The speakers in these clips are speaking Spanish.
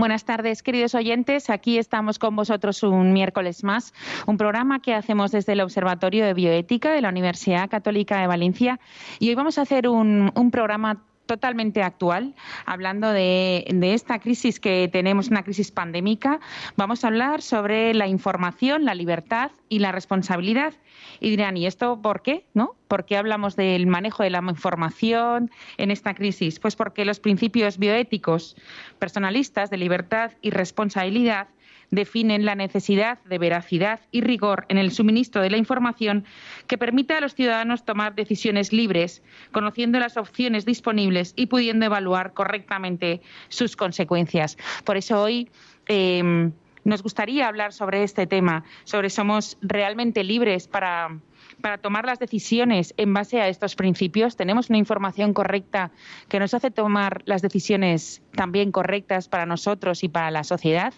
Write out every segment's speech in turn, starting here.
Buenas tardes, queridos oyentes. Aquí estamos con vosotros un miércoles más, un programa que hacemos desde el Observatorio de Bioética de la Universidad Católica de Valencia. Y hoy vamos a hacer un, un programa totalmente actual, hablando de, esta crisis que tenemos, una crisis pandémica. Vamos a hablar sobre la información, la libertad y la responsabilidad. Y dirán, ¿y esto por qué? ¿No? ¿Por qué hablamos del manejo de la información en esta crisis? Pues porque los principios bioéticos personalistas de libertad y responsabilidad definen la necesidad de veracidad y rigor en el suministro de la información que permita a los ciudadanos tomar decisiones libres, conociendo las opciones disponibles y pudiendo evaluar correctamente sus consecuencias. Por eso hoy. Eh, nos gustaría hablar sobre este tema, sobre somos realmente libres para, para tomar las decisiones en base a estos principios? ¿Tenemos una información correcta que nos hace tomar las decisiones también correctas para nosotros y para la sociedad?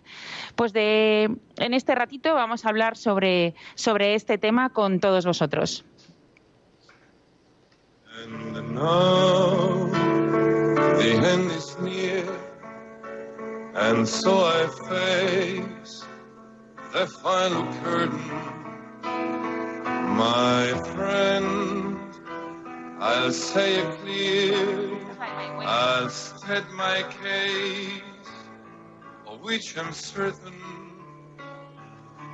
Pues en este ratito vamos a hablar sobre, sobre este tema con todos vosotros. Final. My friend, I'll say it clear, I'll state my case, of which I'm certain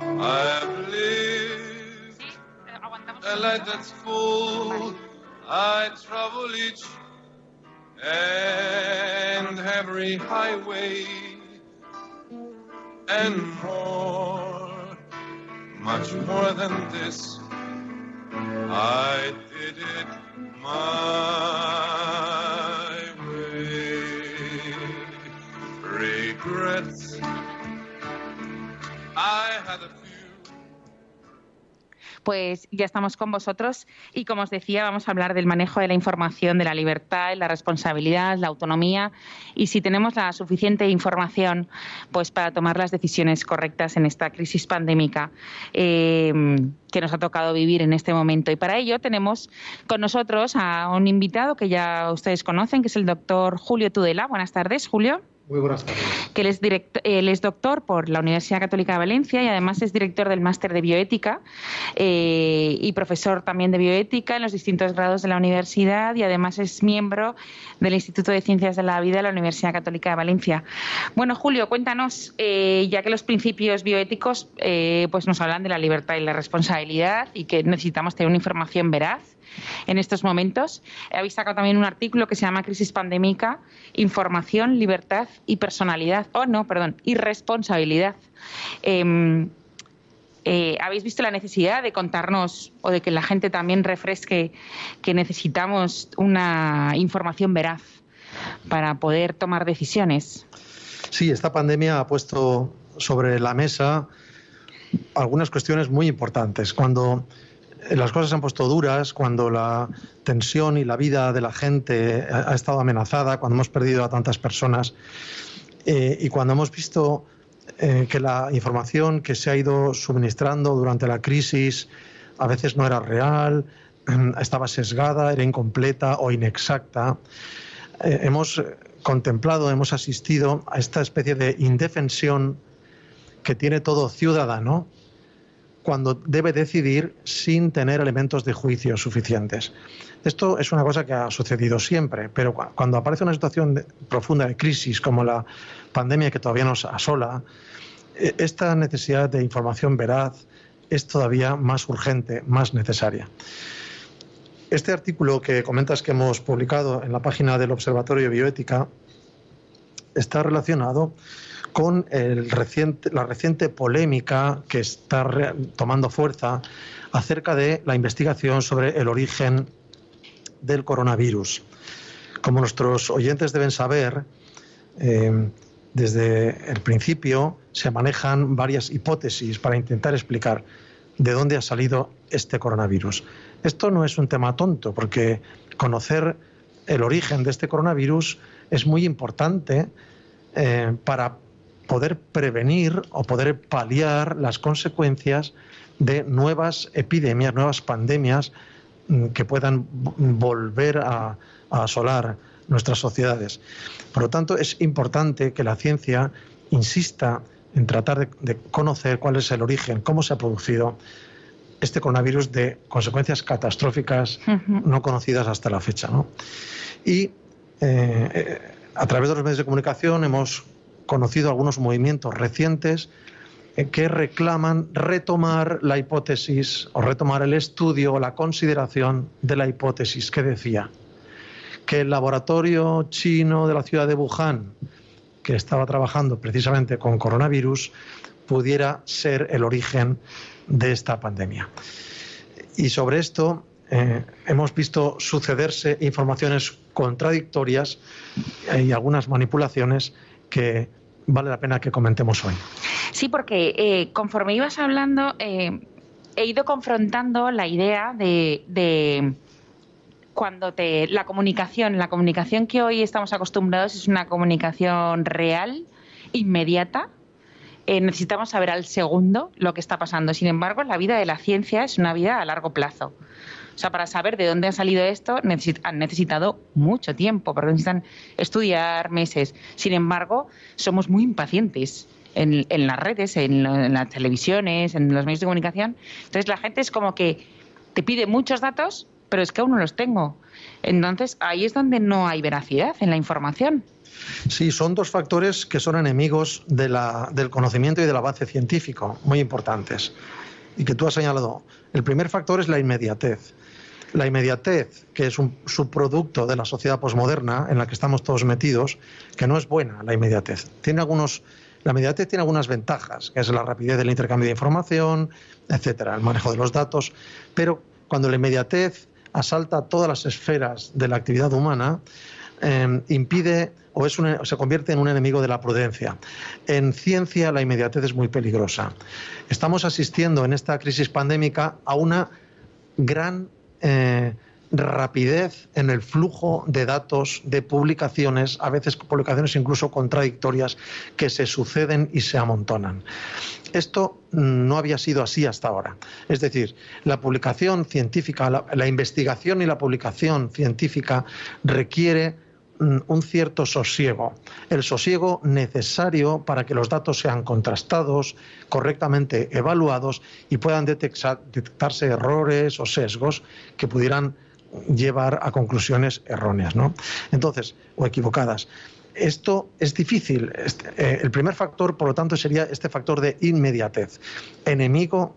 I've lived a life that's full. I travel each and every highway and more, much more than this. I did it my way. Regrets. I had a pues ya estamos con vosotros y como os decía, vamos a hablar del manejo de la información, de la libertad, la responsabilidad, la autonomía y si tenemos la suficiente información pues para tomar las decisiones correctas en esta crisis pandémica eh, que nos ha tocado vivir en este momento. Y para ello tenemos con nosotros a un invitado que ya ustedes conocen, que es el doctor Julio Tudela. Buenas tardes, Julio. Muy buenas tardes. Que él es, él es doctor por la Universidad Católica de Valencia y además es director del máster de bioética eh, y profesor también de bioética en los distintos grados de la universidad y además es miembro del Instituto de Ciencias de la Vida de la Universidad Católica de Valencia. Bueno, Julio, cuéntanos, eh, ya que los principios bioéticos eh, pues nos hablan de la libertad y la responsabilidad y que necesitamos tener una información veraz en estos momentos. Habéis sacado también un artículo que se llama Crisis Pandémica, Información, Libertad y Personalidad. Oh, no, perdón, y Responsabilidad. Em, eh, ¿Habéis visto la necesidad de contarnos o de que la gente también refresque que necesitamos una información veraz para poder tomar decisiones? Sí, esta pandemia ha puesto sobre la mesa algunas cuestiones muy importantes. Cuando las cosas se han puesto duras, cuando la tensión y la vida de la gente ha, estado amenazada, cuando hemos perdido a tantas personas. Eh, y cuando hemos visto eh, que la información que se ha ido suministrando durante la crisis a veces no era real, estaba sesgada, era incompleta o inexacta, eh, hemos contemplado, hemos asistido a esta especie de indefensión que tiene todo ciudadano cuando debe decidir sin tener elementos de juicio suficientes. Esto es una cosa que ha sucedido siempre, pero cuando aparece una situación profunda de crisis como la pandemia que todavía nos asola, e, esta necesidad de información veraz es todavía más urgente, más necesaria. Este artículo que comentas que hemos publicado en la página del Observatorio de Bioética está relacionado con el reciente, la reciente polémica que está tomando fuerza acerca de la investigación sobre el origen del coronavirus. Como nuestros oyentes deben saber, eh, desde el principio se manejan varias hipótesis para intentar explicar de dónde ha salido este coronavirus. Esto no es un tema tonto, porque conocer el origen de este coronavirus es muy importante eh, para poder prevenir o poder paliar las consecuencias de nuevas epidemias, nuevas pandemias mm, que puedan volver a, asolar nuestras sociedades. Por lo tanto, es importante que la ciencia insista en tratar de, conocer cuál es el origen, cómo se ha producido este coronavirus de consecuencias catastróficas no conocidas hasta la fecha. Y eh, eh, a través de los medios de comunicación hemos conocido algunos movimientos recientes eh, que reclaman retomar la hipótesis o retomar el estudio o la consideración de la hipótesis que decía que el laboratorio chino de la ciudad de Wuhan, que estaba trabajando precisamente con coronavirus, pudiera ser el origen de esta pandemia. Y sobre esto eh, hemos visto sucederse informaciones contradictorias y algunas manipulaciones que vale la pena que comentemos hoy. Sí, porque eh, conforme ibas hablando, eh, he ido confrontando la idea de cuando te la comunicación, la comunicación que hoy estamos acostumbrados es una comunicación real, inmediata. Eh, necesitamos saber al segundo lo que está pasando. Sin embargo, la vida de la ciencia es una vida a largo plazo. O sea, para saber de dónde ha salido esto han necesitado mucho tiempo, porque necesitan estudiar meses. Sin embargo, somos muy impacientes. En, las redes, en, en, las televisiones, en los medios de comunicación. Entonces la gente es como que te pide muchos datos pero es que aún no los tengo. Entonces, ahí es donde no hay veracidad en la información. Sí, son dos factores que son enemigos del conocimiento y del avance científico, muy importantes, y que tú has señalado. El primer factor es la inmediatez. La inmediatez, que es un subproducto de la sociedad posmoderna en la que estamos todos metidos, que no es buena la inmediatez. Tiene algunos, la inmediatez tiene algunas ventajas, que es la rapidez del intercambio de información, etcétera, el manejo de los datos, pero cuando la inmediatez asalta todas las esferas de la actividad humana, em, impide o es se convierte en un enemigo de la prudencia. En ciencia la inmediatez es muy peligrosa. Estamos asistiendo en esta crisis pandémica a una gran eh, rapidez en el flujo de datos, de publicaciones, a veces publicaciones incluso contradictorias, que se suceden y se amontonan. Esto no había sido así hasta ahora. Es decir, la publicación científica, la, investigación y la publicación científica requiere mm, un cierto sosiego, el sosiego necesario para que los datos sean contrastados, correctamente evaluados y puedan detectarse errores o sesgos que pudieran llevar a conclusiones erróneas, ¿no? Entonces, o equivocadas. Esto es difícil. Este, eh, el primer factor, por lo tanto, sería este factor de inmediatez. Enemigo,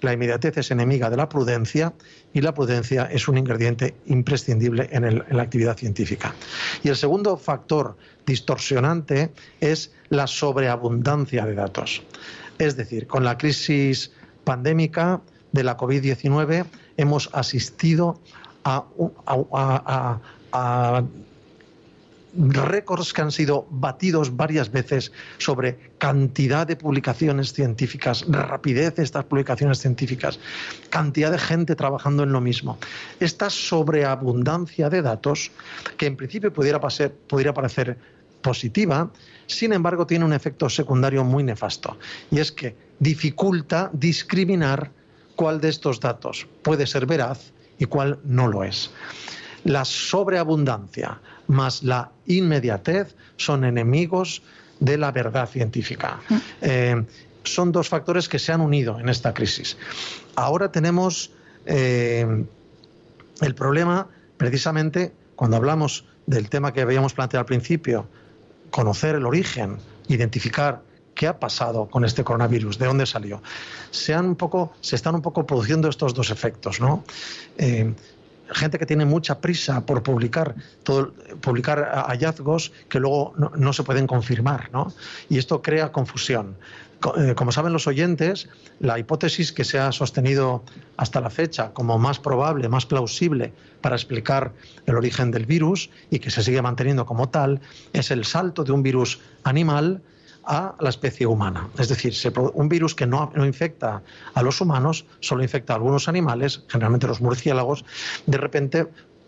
la inmediatez es enemiga de la prudencia y la prudencia es un ingrediente imprescindible en, la actividad científica. Y el segundo factor distorsionante es la sobreabundancia de datos. Es decir, con la crisis pandémica de la COVID-19 hemos asistido a, récords que han sido batidos varias veces sobre cantidad de publicaciones científicas, rapidez de estas publicaciones científicas, cantidad de gente trabajando en lo mismo. Esta sobreabundancia de datos, que en principio pudiera, pudiera parecer positiva, sin embargo tiene un efecto secundario muy nefasto, y es que dificulta discriminar cuál de estos datos puede ser veraz y cuál no lo es. La sobreabundancia más la inmediatez son enemigos de la verdad científica. Eh, son dos factores que se han unido en esta crisis. Ahora tenemos eh, el problema, precisamente, cuando hablamos del tema que habíamos planteado al principio, conocer el origen, identificar ¿Qué ha pasado con este coronavirus? ¿De dónde salió? Se, han un poco, se están un poco produciendo estos dos efectos, ¿no? Eh, gente que tiene mucha prisa por publicar, publicar hallazgos que luego no, se pueden confirmar, ¿no? Y esto crea confusión. Eh, como saben los oyentes, la hipótesis que se ha sostenido hasta la fecha como más probable, más plausible para explicar el origen del virus y que se sigue manteniendo como tal, es el salto de un virus animal a la especie humana. Es decir, un virus que no, infecta a los humanos, solo infecta a algunos animales, generalmente los murciélagos, de repente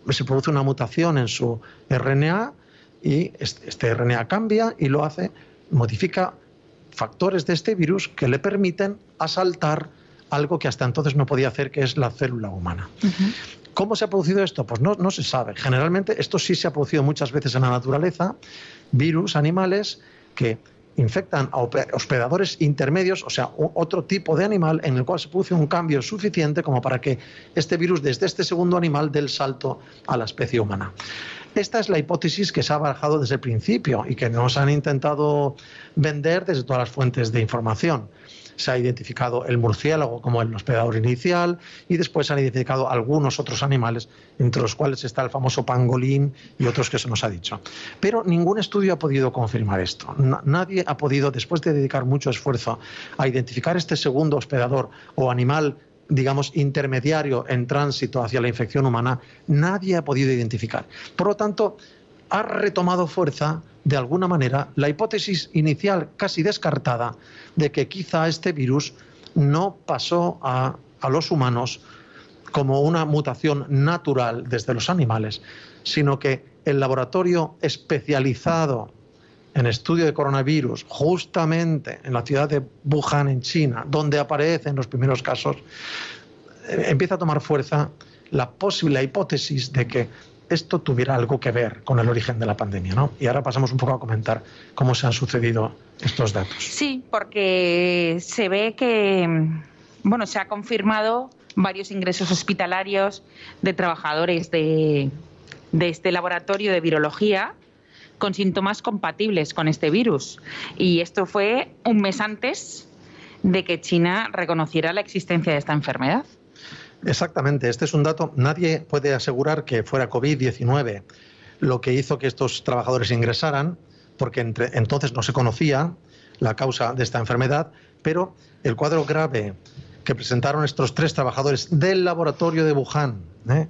se produce una mutación en su RNA y este RNA cambia y lo hace, modifica factores de este virus que le permiten asaltar algo que hasta entonces no podía hacer, que es la célula humana. ¿Cómo se ha producido esto? Pues no, no se sabe. Generalmente esto sí se ha producido muchas veces en la naturaleza, virus, animales que infectan a hospedadores intermedios, o sea, otro tipo de animal en el cual se produce un cambio suficiente como para que este virus desde este segundo animal dé el salto a la especie humana. Esta es la hipótesis que se ha barajado desde el principio y que nos han intentado vender desde todas las fuentes de información se ha identificado el murciélago como el hospedador inicial y después se han identificado algunos otros animales, entre los cuales está el famoso pangolín y otros que se nos ha dicho. Pero ningún estudio ha podido confirmar esto. Nadie ha podido, después de dedicar mucho esfuerzo a identificar este segundo hospedador o animal digamos, intermediario en tránsito hacia la infección humana, nadie ha podido identificar. Por lo tanto, ha retomado fuerza, de alguna manera, la hipótesis inicial casi descartada de que quizá este virus no pasó a, los humanos como una mutación natural desde los animales, sino que el laboratorio especializado en estudio de coronavirus, justamente en la ciudad de Wuhan, en China, donde aparecen los primeros casos, eh, empieza a tomar fuerza la posible hipótesis de que esto tuviera algo que ver con el origen de la pandemia, ¿no? Y ahora pasamos un poco a comentar cómo se han sucedido estos datos. Sí, porque se ve que, bueno, se ha confirmado varios ingresos hospitalarios de trabajadores de, de este laboratorio de virología con síntomas compatibles con este virus. Y esto fue un mes antes de que China reconociera la existencia de esta enfermedad. Exactamente, este es un dato. Nadie puede asegurar que fuera COVID-19 lo que hizo que estos trabajadores ingresaran, porque entonces no se conocía la causa de esta enfermedad, pero el cuadro grave que presentaron estos tres trabajadores del laboratorio de Wuhan ¿eh?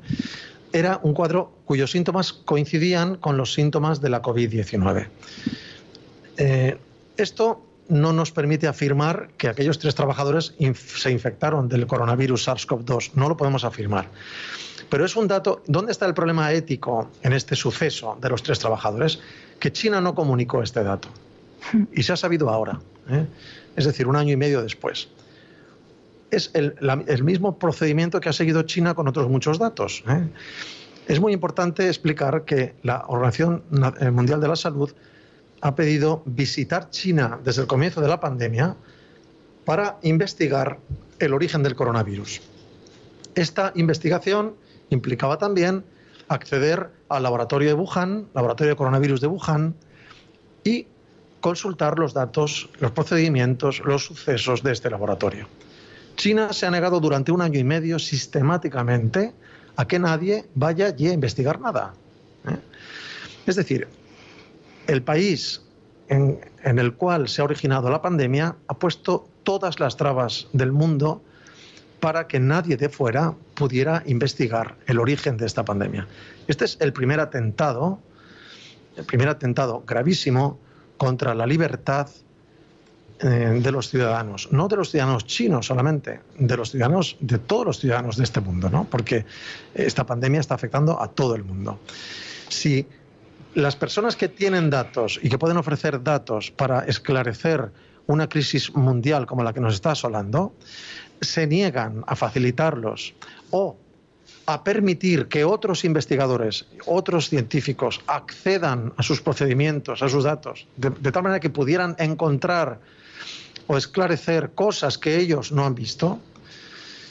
era un cuadro cuyos síntomas coincidían con los síntomas de la COVID-19. Eh, esto no nos permite afirmar que aquellos tres trabajadores se infectaron del coronavirus SARS-CoV-2. No lo podemos afirmar. Pero es un dato. ¿Dónde está el problema ético en este suceso de los tres trabajadores? Que China no comunicó este dato. Y se ha sabido ahora. ¿eh? Es decir, un año y medio después. Es el, mismo procedimiento que ha seguido China con otros muchos datos. ¿eh? Es muy importante explicar que la Organización Mundial de la Salud ha pedido visitar China desde el comienzo de la pandemia para investigar el origen del coronavirus. Esta investigación implicaba también acceder al laboratorio de Wuhan, laboratorio de coronavirus de Wuhan, y consultar los datos, los procedimientos, los sucesos de este laboratorio. China se ha negado durante un año y medio sistemáticamente a que nadie vaya allí a investigar nada. ¿eh? Es decir, el país en, el cual se ha originado la pandemia ha puesto todas las trabas del mundo para que nadie de fuera pudiera investigar el origen de esta pandemia. Este es el primer atentado, el primer atentado gravísimo contra la libertad eh, de los ciudadanos, no de los ciudadanos chinos solamente, de los ciudadanos, de todos los ciudadanos de este mundo, ¿no? Porque esta pandemia está afectando a todo el mundo. Si las personas que tienen datos y que pueden ofrecer datos para esclarecer una crisis mundial como la que nos está asolando, se niegan a facilitarlos o a permitir que otros investigadores, otros científicos accedan a sus procedimientos, a sus datos, de, tal manera que pudieran encontrar o esclarecer cosas que ellos no han visto,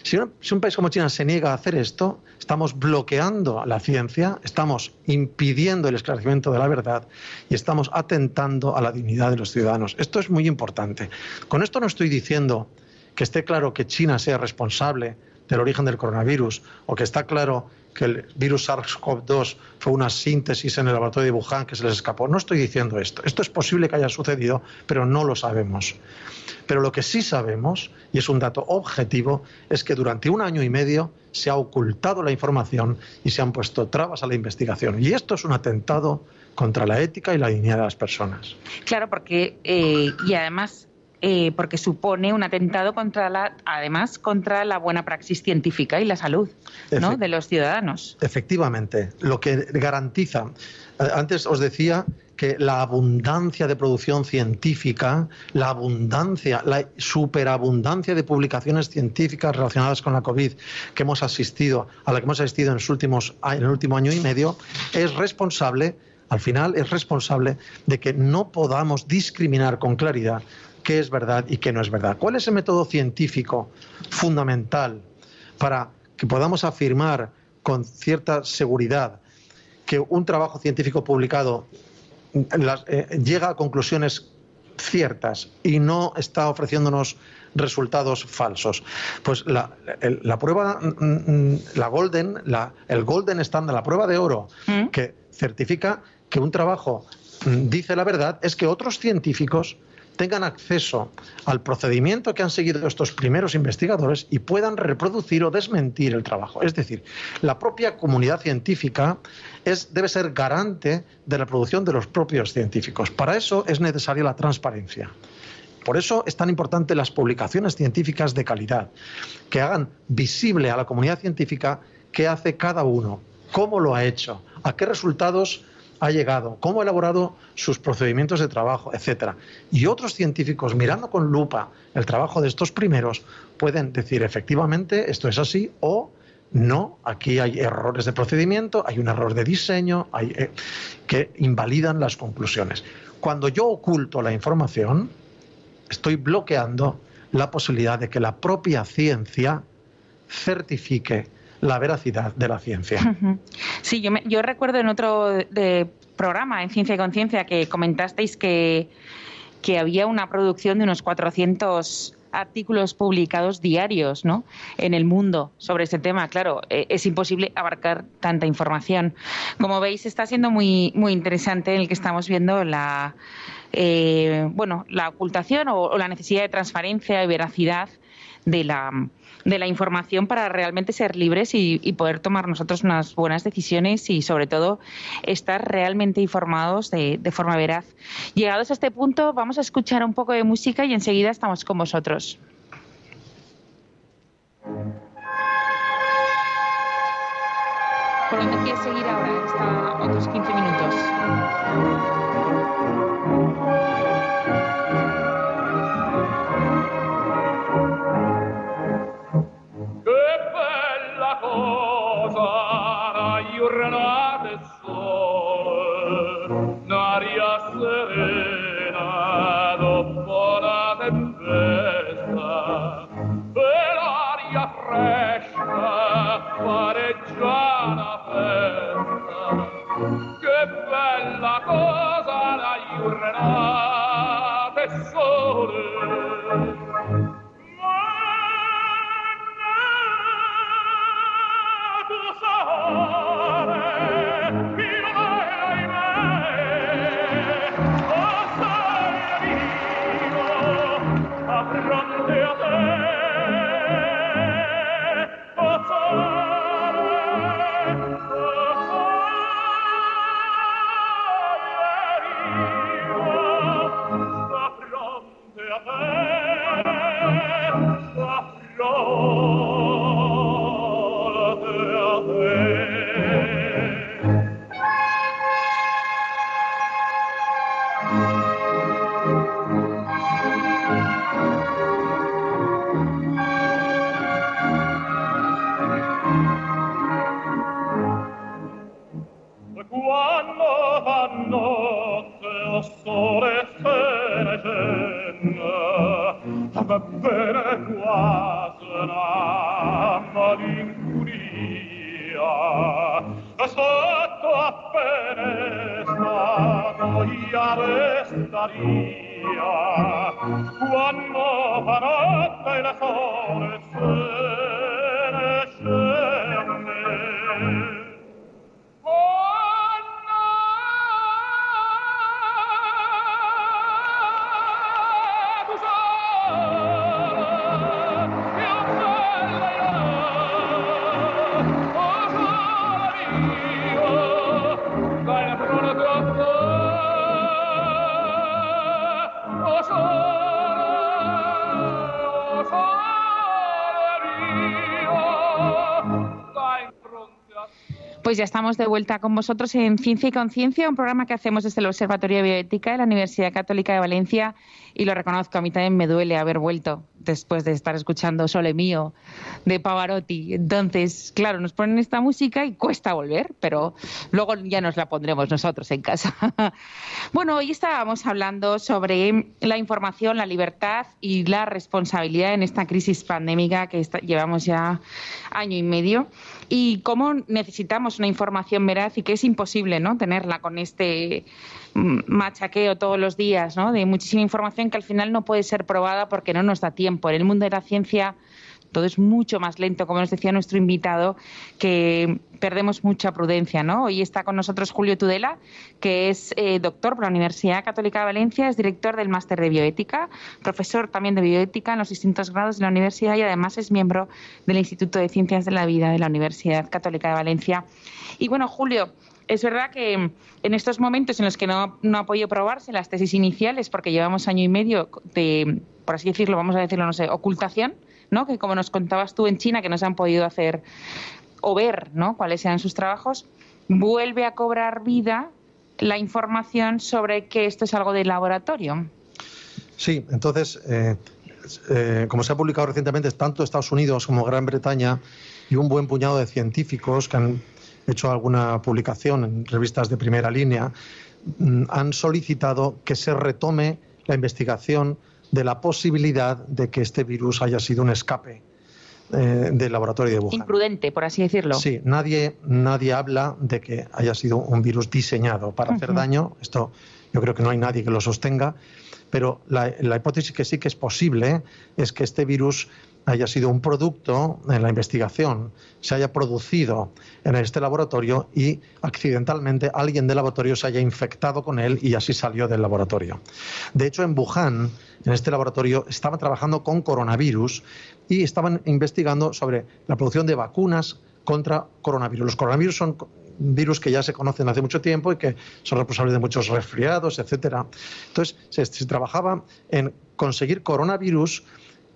si, un país como China se niega a hacer esto, estamos bloqueando la ciencia, estamos impidiendo el esclarecimiento de la verdad y estamos atentando a la dignidad de los ciudadanos. Esto es muy importante. Con esto no estoy diciendo que esté claro que China sea responsable del origen del coronavirus o que está claro que el virus SARS-CoV-2 fue una síntesis en el laboratorio de Wuhan que se les escapó. No estoy diciendo esto. Esto es posible que haya sucedido, pero no lo sabemos. Pero lo que sí sabemos, y es un dato objetivo, es que durante un año y medio se ha ocultado la información y se han puesto trabas a la investigación. Y esto es un atentado contra la ética y la dignidad de las personas. Claro, porque, eh, y además eh, porque supone un atentado contra la, además, contra la buena praxis científica y la salud ¿no? de los ciudadanos. Efectivamente, lo que garantiza, eh, antes os decía que la abundancia de producción científica, la abundancia, la superabundancia de publicaciones científicas relacionadas con la COVID que hemos asistido, a la que hemos asistido en, los últimos, en el último año y medio, es responsable, al final es responsable de que no podamos discriminar con claridad qué es verdad y qué no es verdad. ¿Cuál es el método científico fundamental para que podamos afirmar con cierta seguridad que un trabajo científico publicado eh, llega a conclusiones ciertas y no está ofreciéndonos resultados falsos. Pues la, prueba, mm, mm, la golden, la, el golden standard, la prueba de oro ¿Mm? que certifica que un trabajo dice la verdad es que otros científicos tengan acceso al procedimiento que han seguido estos primeros investigadores y puedan reproducir o desmentir el trabajo. Es decir, la propia comunidad científica debe ser garante de la producción de los propios científicos. Para eso es necesaria la transparencia. Por eso es tan importante las publicaciones científicas de calidad, que hagan visible a la comunidad científica qué hace cada uno, cómo lo ha hecho, a qué resultados ha llegado, cómo ha elaborado sus procedimientos de trabajo, etcétera. Y otros científicos, mirando con lupa el trabajo de estos primeros, pueden decir efectivamente esto es así o no, aquí hay errores de procedimiento, hay un error de diseño hay, eh, que invalidan las conclusiones. Cuando yo oculto la información, estoy bloqueando la posibilidad de que la propia ciencia certifique la veracidad de la ciencia. Sí, yo, yo recuerdo en otro de programa, en Ciencia y Conciencia, que comentasteis que, había una producción de unos 400 artículos publicados diarios ¿no? en el mundo sobre este tema. Claro, eh, es imposible abarcar tanta información. Como veis, está siendo muy, muy interesante el que estamos viendo la, eh, bueno, la ocultación o, la necesidad de transparencia y veracidad de la, de la información para realmente ser libres y, poder tomar nosotros unas buenas decisiones y sobre todo estar realmente informados de, forma veraz. Llegados a este punto, vamos a escuchar un poco de música y enseguida estamos con vosotros. ¿Por seguir ahora? Hasta otros 15 minutos. Ya estamos de vuelta con vosotros en Ciencia y Conciencia, un programa que hacemos desde el Observatorio de Bioética de la Universidad Católica de Valencia y lo reconozco, a mí también me duele haber vuelto después de estar escuchando Sole Mío de Pavarotti. Entonces, claro, nos ponen esta música y cuesta volver, pero luego ya nos la pondremos nosotros en casa. bueno, hoy estábamos hablando sobre la información, la libertad y la responsabilidad en esta crisis pandémica que llevamos ya año y medio y cómo necesitamos una información veraz y que es imposible ¿no? tenerla con este machaqueo todos los días, ¿no? De muchísima información que al final no puede ser probada porque no nos da tiempo. En el mundo de la ciencia todo es mucho más lento, como nos decía nuestro invitado, que perdemos mucha prudencia, ¿no? Hoy está con nosotros Julio Tudela, que es eh, doctor por la Universidad Católica de Valencia, es director del máster de bioética, profesor también de bioética en los distintos grados de la universidad y además es miembro del Instituto de Ciencias de la Vida de la Universidad Católica de Valencia. Y bueno, Julio, es verdad que en estos momentos en los que no, no ha podido probarse las tesis iniciales, porque llevamos año y medio de, por así decirlo, vamos a decirlo, no sé, ocultación, ¿no? Que como nos contabas tú en China, que no se han podido hacer o ver, ¿no? Cuáles sean sus trabajos, vuelve a cobrar vida la información sobre que esto es algo de laboratorio. Sí, entonces, eh, eh, como se ha publicado recientemente, tanto Estados Unidos como Gran Bretaña y un buen puñado de científicos que han hecho alguna publicación en revistas de primera línea, mm, han solicitado que se retome la investigación de la posibilidad de que este virus haya sido un escape eh, del laboratorio de Wuhan. Imprudente, por así decirlo. Sí, nadie, nadie habla de que haya sido un virus diseñado para hacer daño. Esto yo creo que no hay nadie que lo sostenga. Pero la, la hipótesis que sí que es posible es que este virus haya sido un producto en la investigación, se haya producido en este laboratorio y accidentalmente alguien del laboratorio se haya infectado con él y así salió del laboratorio. De hecho, en Wuhan, en este laboratorio, estaban trabajando con coronavirus y estaban investigando sobre la producción de vacunas contra coronavirus. Los coronavirus son virus que ya se conocen hace mucho tiempo y que son responsables de muchos resfriados, etcétera. Entonces, se trabajaba en conseguir coronavirus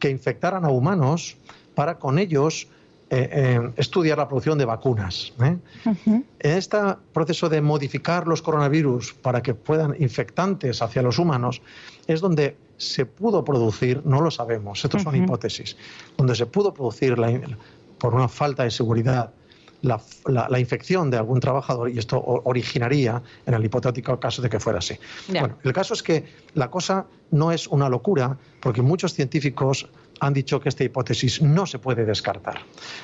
que infectaran a humanos para con ellos eh, eh, estudiar la producción de vacunas. ¿eh? En este proceso de modificar los coronavirus para que puedan infectantes hacia los humanos es donde se pudo producir, no lo sabemos, estas son hipótesis, donde se pudo producir por una falta de seguridad la, infección de algún trabajador y esto originaría en el hipotético caso de que fuera así. Bueno, el caso es que la cosa no es una locura porque muchos científicos han dicho que esta hipótesis no se puede descartar.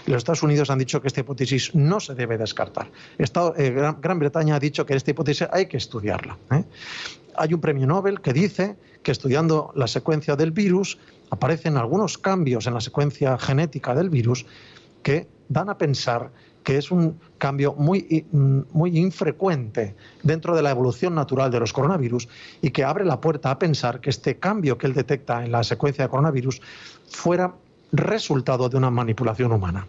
Los Estados Unidos han dicho que esta hipótesis no se debe descartar. Eh, Gran, Bretaña ha dicho que esta hipótesis hay que estudiarla. ¿eh? Hay un premio Nobel que dice que estudiando la secuencia del virus aparecen algunos cambios en la secuencia genética del virus que dan a pensar que es un cambio muy, muy infrecuente dentro de la evolución natural de los coronavirus y que abre la puerta a pensar que este cambio que él detecta en la secuencia de coronavirus fuera resultado de una manipulación humana.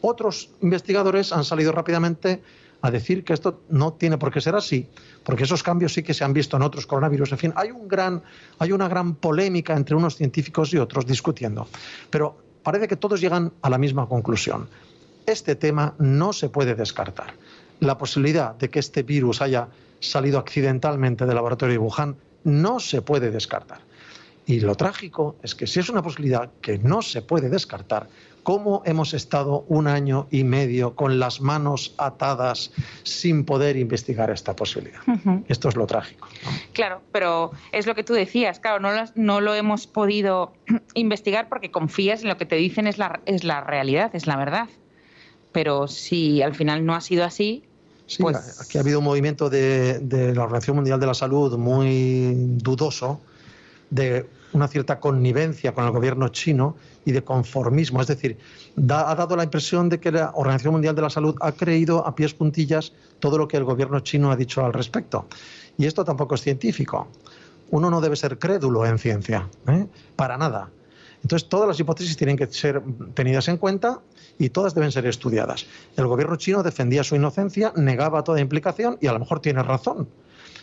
Otros investigadores han salido rápidamente a decir que esto no tiene por qué ser así, porque esos cambios sí que se han visto en otros coronavirus. En fin, hay, un gran, hay una gran polémica entre unos científicos y otros discutiendo. Pero parece que todos llegan a la misma conclusión este tema no se puede descartar. La posibilidad de que este virus haya salido accidentalmente del laboratorio de Wuhan no se puede descartar. Y lo trágico es que si es una posibilidad que no se puede descartar, ¿cómo hemos estado un año y medio con las manos atadas sin poder investigar esta posibilidad? Esto es lo trágico. Claro, pero es lo que tú decías, claro, no, no, lo hemos podido investigar porque confías en lo que te dicen es la, es la realidad, es la verdad pero si al final no ha sido así, Sí, pues aquí ha habido un movimiento de, la Organización Mundial de la Salud muy dudoso, de una cierta connivencia con el gobierno chino y de conformismo. Es decir, ha dado la impresión de que la Organización Mundial de la Salud ha creído a pies puntillas todo lo que el gobierno chino ha dicho al respecto. Y esto tampoco es científico. Uno no debe ser crédulo en ciencia, ¿eh? para nada. Entonces, todas las hipótesis tienen que ser tenidas en cuenta y todas deben ser estudiadas. El gobierno chino defendía su inocencia, negaba toda implicación y a lo mejor tiene razón.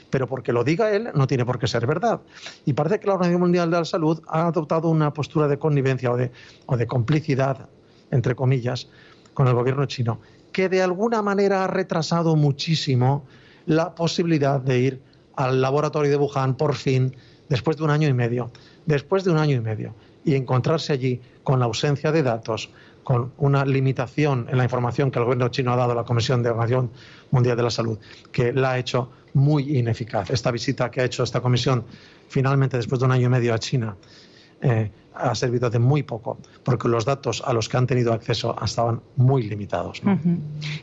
Pero porque lo diga él, no tiene por qué ser verdad. Y parece que la Organización Mundial de la Salud ha adoptado una postura de connivencia o de, complicidad, entre comillas, con el gobierno chino. que de alguna manera ha retrasado muchísimo la posibilidad de ir al laboratorio de Wuhan por fin, después de un año y medio, después de un año y medio, y encontrarse allí con la ausencia de datos, con una limitación en la información que el gobierno chino ha dado a la Comisión de Organización Mundial de la Salud, que la ha hecho muy ineficaz. Esta visita que ha hecho esta comisión finalmente después de un año y medio a China eh, ha servido de muy poco, porque los datos a los que han tenido acceso estaban muy limitados.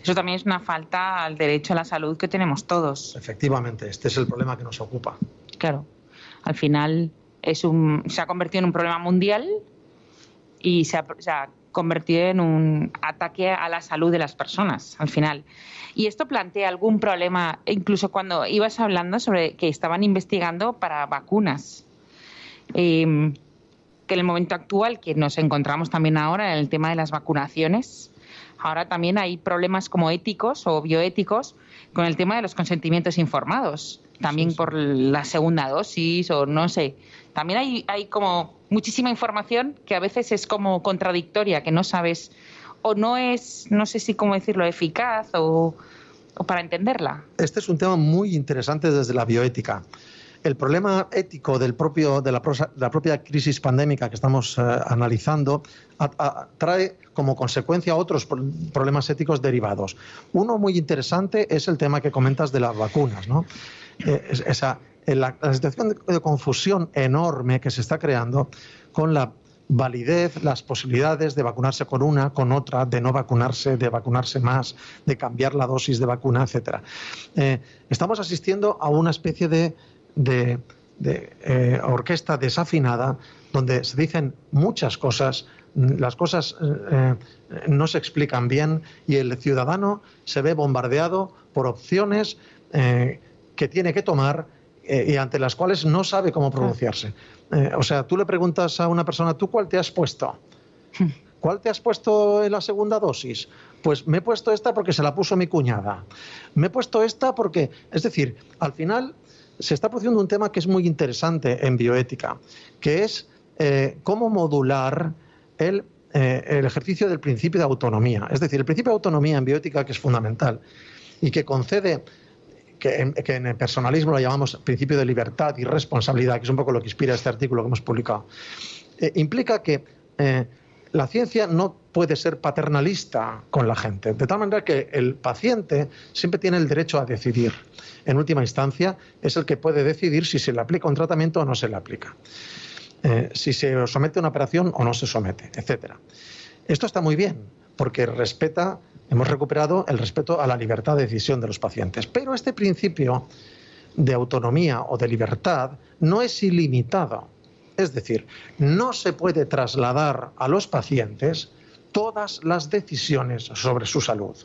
Eso también es una falta al derecho a la salud que tenemos todos. Efectivamente, este es el problema que nos ocupa. Claro, al final es un, se ha convertido en un problema mundial y se ha, se ha convertido en un ataque a la salud de las personas al final. Y esto plantea algún problema, incluso cuando ibas hablando sobre que estaban investigando para vacunas. Eh, que en el momento actual, que nos encontramos también ahora en el tema de las vacunaciones, ahora también hay problemas como éticos o bioéticos con el tema de los consentimientos informados, también por la segunda dosis o no sé. También hay, hay como muchísima información que a veces es como contradictoria, que no sabes o no es, no sé si cómo decirlo, eficaz o, para entenderla. Este es un tema muy interesante desde la bioética el problema ético del propio, de, la, propia crisis pandémica que estamos eh, analizando trae como consecuencia otros problemas éticos derivados. Uno muy interesante es el tema que comentas de las vacunas. ¿no? Eh, esa, la, situación de, confusión enorme que se está creando con la validez, las posibilidades de vacunarse con una, con otra, de no vacunarse, de vacunarse más, de cambiar la dosis de vacuna, etcétera. Eh, estamos asistiendo a una especie de eh, orquesta desafinada donde se dicen muchas cosas, las cosas eh, no se explican bien y el ciudadano se ve bombardeado por opciones que tiene que tomar y ante las cuales no sabe cómo pronunciarse. o sea, tú le preguntas a una persona, ¿tú cuál te has puesto? ¿Cuál te has puesto en la segunda dosis? Pues me he puesto esta porque se la puso mi cuñada. Me he puesto esta porque, es decir, al final se está produciendo un tema que es muy interesante en bioética, que es eh, cómo modular eh, el, ejercicio del principio de autonomía. Es decir, el principio de autonomía en bioética, que es fundamental y que concede, que en, el personalismo lo llamamos principio de libertad y responsabilidad, que es un poco lo que inspira este artículo que hemos publicado, eh, implica que la ciencia no puede ser paternalista con la gente, de tal manera que el paciente siempre tiene el derecho a decidir. En última instancia, es el que puede decidir si se le aplica un tratamiento o no se le aplica, eh, si se somete a una operación o no se somete, etc. Esto está muy bien, porque respeta, hemos recuperado el respeto a la libertad de decisión de los pacientes. Pero este principio de autonomía o de libertad no es ilimitado es decir, no se puede trasladar a los pacientes todas las decisiones sobre su salud.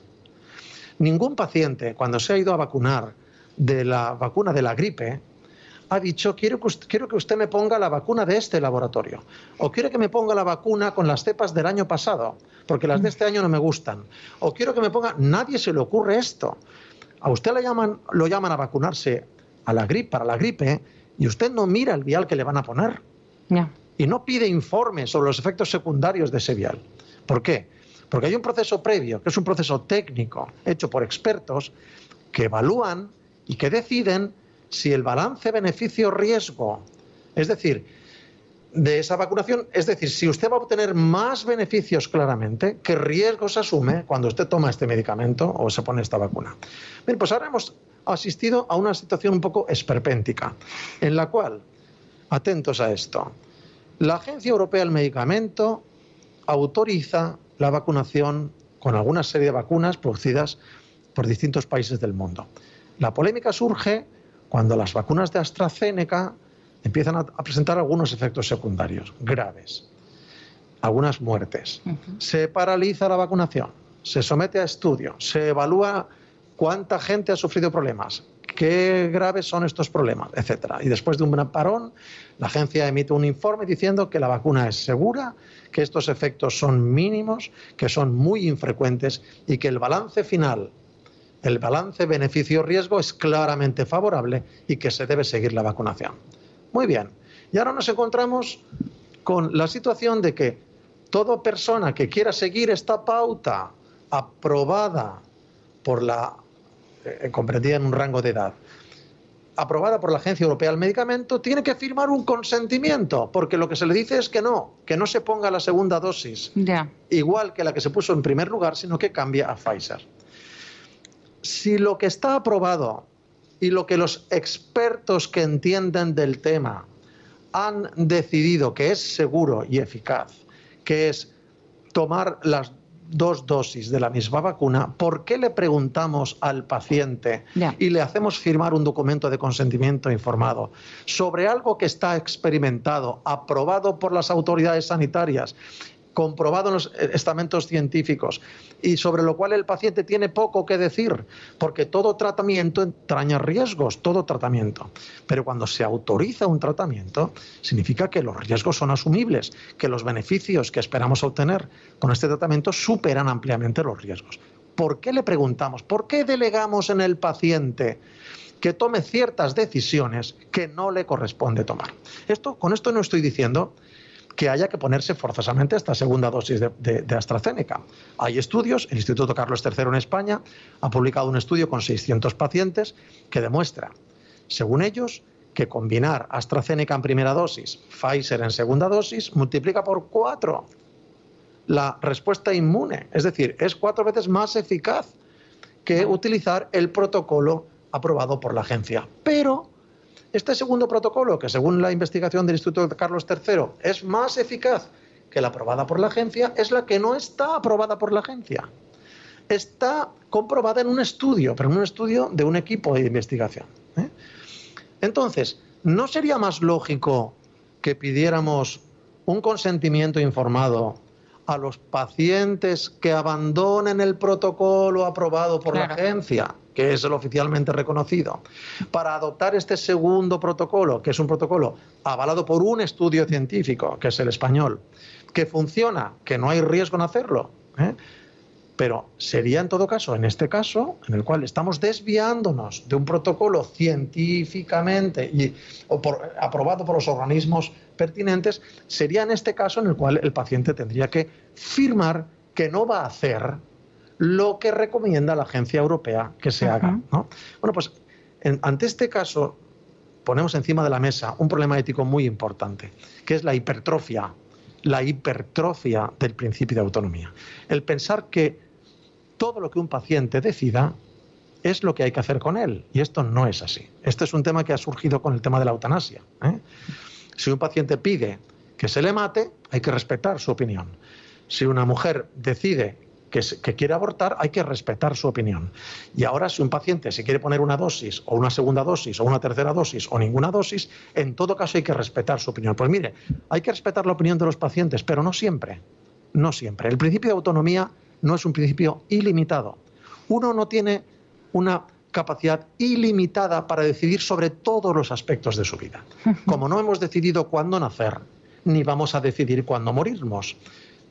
Ningún paciente, cuando se ha ido a vacunar de la vacuna de la gripe, ha dicho, quiero que, usted, quiero que usted me ponga la vacuna de este laboratorio, o quiero que me ponga la vacuna con las cepas del año pasado, porque las de este año no me gustan, o quiero que me ponga, nadie se le ocurre esto. A usted le llaman, lo llaman a vacunarse a la gripe, para la gripe, y usted no mira el vial que le van a poner. Y no pide informes sobre los efectos secundarios de ese vial. ¿Por qué? Porque hay un proceso previo, que es un proceso técnico, hecho por expertos, que evalúan y que deciden si el balance beneficio-riesgo, es decir, de esa vacunación, es decir, si usted va a obtener más beneficios claramente, ¿qué riesgos asume cuando usted toma este medicamento o se pone esta vacuna? Bien, pues ahora hemos asistido a una situación un poco esperpéntica, en la cual Atentos a esto. La Agencia Europea del Medicamento autoriza la vacunación con alguna serie de vacunas producidas por distintos países del mundo. La polémica surge cuando las vacunas de AstraZeneca empiezan a, presentar algunos efectos secundarios graves, algunas muertes. Se paraliza la vacunación, se somete a estudio, se evalúa cuánta gente ha sufrido problemas, qué graves son estos problemas, etcétera. Y después de un parón, la agencia emite un informe diciendo que la vacuna es segura, que estos efectos son mínimos, que son muy infrecuentes y que el balance final, el balance beneficio-riesgo es claramente favorable y que se debe seguir la vacunación. Muy bien. Y ahora nos encontramos con la situación de que toda persona que quiera seguir esta pauta aprobada por la, eh, comprendida en un rango de edad, aprobada por la Agencia Europea del Medicamento, tiene que firmar un consentimiento, porque lo que se le dice es que no, que no se ponga la segunda dosis, igual que la que se puso en primer lugar, sino que cambie a Pfizer. Si lo que está aprobado y lo que los expertos que entienden del tema han decidido que es seguro y eficaz, que es tomar las dos dosis de la misma vacuna, ¿por qué le preguntamos al paciente y le hacemos firmar un documento de consentimiento informado sobre algo que está experimentado, aprobado por las autoridades sanitarias comprobado en los estamentos científicos y sobre lo cual el paciente tiene poco que decir, porque todo tratamiento entraña riesgos, todo tratamiento. Pero cuando se autoriza un tratamiento, significa que los riesgos son asumibles, que los beneficios que esperamos obtener con este tratamiento superan ampliamente los riesgos. ¿Por qué le preguntamos? ¿Por qué delegamos en el paciente? que tome ciertas decisiones que no le corresponde tomar. Esto, con esto no estoy diciendo que haya que ponerse forzosamente esta segunda dosis de, AstraZeneca. Hay estudios, el Instituto Carlos III en España ha publicado un estudio con 600 pacientes que demuestra, según ellos, que combinar AstraZeneca en primera dosis, Pfizer en segunda dosis, multiplica por cuatro la respuesta inmune. Es decir, es cuatro veces más eficaz que utilizar el protocolo aprobado por la agencia. Pero este segundo protocolo, que según la investigación del Instituto Carlos III es más eficaz que la aprobada por la agencia, es la que no está aprobada por la agencia. Está comprobada en un estudio, pero en un estudio de un equipo de investigación. ¿eh? Entonces, ¿no sería más lógico que pidiéramos un consentimiento informado a los pacientes que abandonen el protocolo aprobado por la agencia? que es el oficialmente reconocido, para adoptar este segundo protocolo, que es un protocolo avalado por un estudio científico, que es el español, que funciona, que no hay riesgo en hacerlo. ¿eh? Pero sería en todo caso, en este caso, en el cual estamos desviándonos de un protocolo científicamente y, o aprobado por los organismos pertinentes, sería en este caso en el cual el paciente tendría que firmar que no va a hacer lo que recomienda la agencia europea que se haga. Bueno, pues ante este caso ponemos encima de la mesa un problema ético muy importante, que es la hipertrofia, la hipertrofia del principio de autonomía. El pensar que todo lo que un paciente decida es lo que hay que hacer con él. Y esto no es así. Este es un tema que ha surgido con el tema de la eutanasia. ¿eh? Si un paciente pide que se le mate, hay que respetar su opinión. Si una mujer decide que, quiere abortar, hay que respetar su opinión. Y ahora, si un paciente se quiere poner una dosis, o una segunda dosis, o una tercera dosis, o ninguna dosis, en todo caso hay que respetar su opinión. Pues mire, hay que respetar la opinión de los pacientes, pero no siempre. No siempre. El principio de autonomía no es un principio ilimitado. Uno no tiene una capacidad ilimitada para decidir sobre todos los aspectos de su vida. Como no hemos decidido cuándo nacer, ni vamos a decidir cuándo morirnos.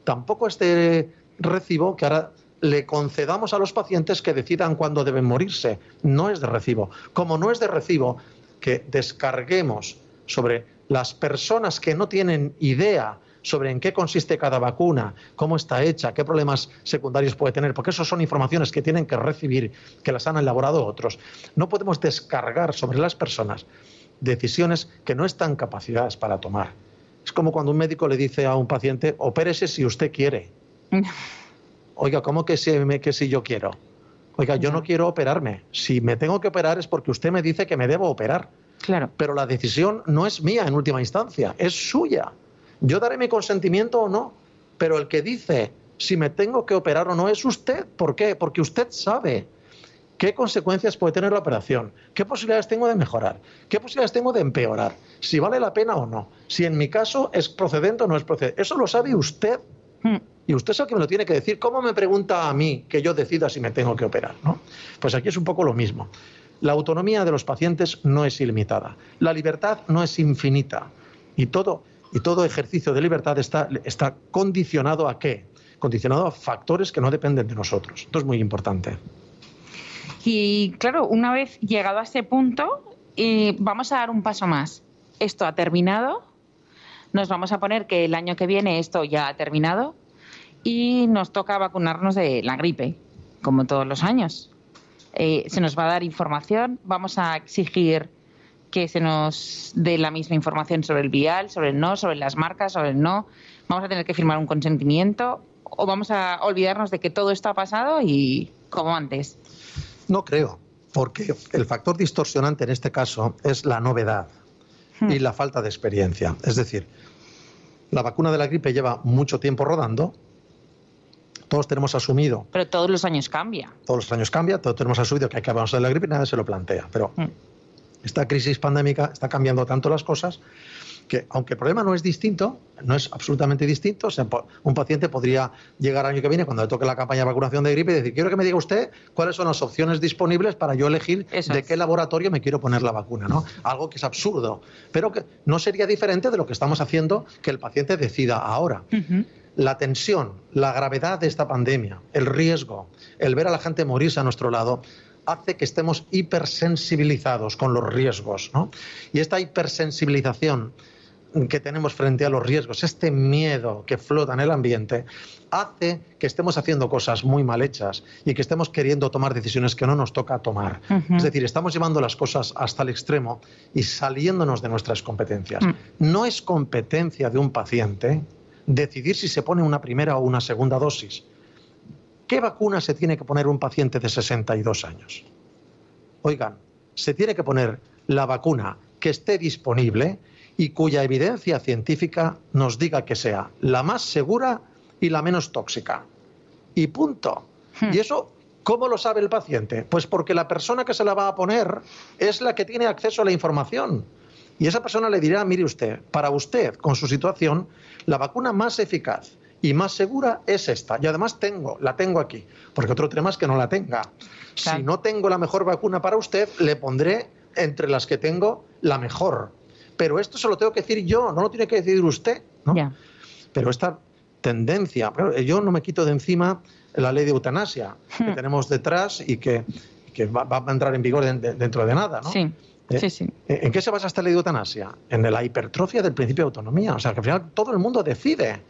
Tampoco este recibo que ahora le concedamos a los pacientes que decidan cuándo deben morirse. No es de recibo. Como no es de recibo que descarguemos sobre las personas que no tienen idea sobre en qué consiste cada vacuna, cómo está hecha, qué problemas secundarios puede tener, porque eso son informaciones que tienen que recibir, que las han elaborado otros. No podemos descargar sobre las personas decisiones que no están capacitadas para tomar. Es como cuando un médico le dice a un paciente, opérese si usted quiere. Oiga, ¿cómo que si, que si yo quiero? Oiga, yo no quiero operarme. Si me tengo que operar es porque usted me dice que me debo operar. Claro. Pero la decisión no es mía en última instancia, es suya. Yo daré mi consentimiento o no, pero el que dice si me tengo que operar o no es usted. ¿Por qué? Porque usted sabe qué consecuencias puede tener la operación, qué posibilidades tengo de mejorar, qué posibilidades tengo de empeorar, si vale la pena o no, si en mi caso es procedente o no es procedente. Eso lo sabe usted. Hmm. Y usted es el que me lo tiene que decir. ¿Cómo me pregunta a mí que yo decida si me tengo que operar? ¿no? Pues aquí es un poco lo mismo. La autonomía de los pacientes no es ilimitada. La libertad no es infinita. Y todo, y todo ejercicio de libertad está, está condicionado a qué? Condicionado a factores que no dependen de nosotros. Esto es muy importante. Y claro, una vez llegado a ese punto, eh, vamos a dar un paso más. Esto ha terminado. Nos vamos a poner que el año que viene esto ya ha terminado y nos toca vacunarnos de la gripe, como todos los años. Eh, se nos va a dar información, vamos a exigir que se nos dé la misma información sobre el vial, sobre el no, sobre las marcas, sobre el no. Vamos a tener que firmar un consentimiento o vamos a olvidarnos de que todo esto ha pasado y como antes. No creo, porque el factor distorsionante en este caso es la novedad y hmm. la falta de experiencia. Es decir, la vacuna de la gripe lleva mucho tiempo rodando, todos tenemos asumido. Pero todos los años cambia. Todos los años cambia, todos tenemos asumido que hay que avanzar de la gripe y nadie se lo plantea. Pero hmm. Esta crisis pandémica está cambiando tanto las cosas que aunque el problema no es distinto, no es absolutamente distinto, un paciente podría llegar al año que viene, cuando le toque la campaña de vacunación de gripe, y decir, quiero que me diga usted cuáles son las opciones disponibles para yo elegir de qué laboratorio me quiero poner la vacuna, ¿no? Algo que es absurdo, pero que no sería diferente de lo que estamos haciendo que el paciente decida ahora. La tensión, la gravedad de esta pandemia, el riesgo, el ver a la gente morirse a nuestro lado, hace que estemos hipersensibilizados con los riesgos. ¿no? Y esta hipersensibilización que tenemos frente a los riesgos, este miedo que flota en el ambiente, hace que estemos haciendo cosas muy mal hechas y que estemos queriendo tomar decisiones que no nos toca tomar. Es decir, estamos llevando las cosas hasta el extremo y saliéndonos de nuestras competencias. Mm. No es competencia de un paciente decidir si se pone una primera o una segunda dosis. ¿Qué vacuna se tiene que poner un paciente de 62 años? Oigan, se tiene que poner la vacuna que esté disponible y cuya evidencia científica nos diga que sea la más segura y la menos tóxica. Y punto. Hmm. Y eso, ¿cómo lo sabe el paciente? Pues porque la persona que se la va a poner es la que tiene acceso a la información. Y esa persona le dirá, mire usted, para usted, con su situación, la vacuna más eficaz y más segura es esta. Y además tengo, la tengo aquí. Porque otro tema es que no la tenga. Si no tengo la mejor vacuna para usted, le pondré entre las que tengo la mejor pero esto se lo tengo que decir yo, no lo tiene que decidir usted. ¿no? Pero esta tendencia, yo no me quito de encima la ley de eutanasia que hmm. tenemos detrás y que, va, a entrar en vigor dentro de nada. ¿no? Sí. ¿Eh? Sí, sí. ¿En qué se basa esta ley de eutanasia? En la hipertrofia del principio de autonomía. O sea, que al final todo el mundo decide.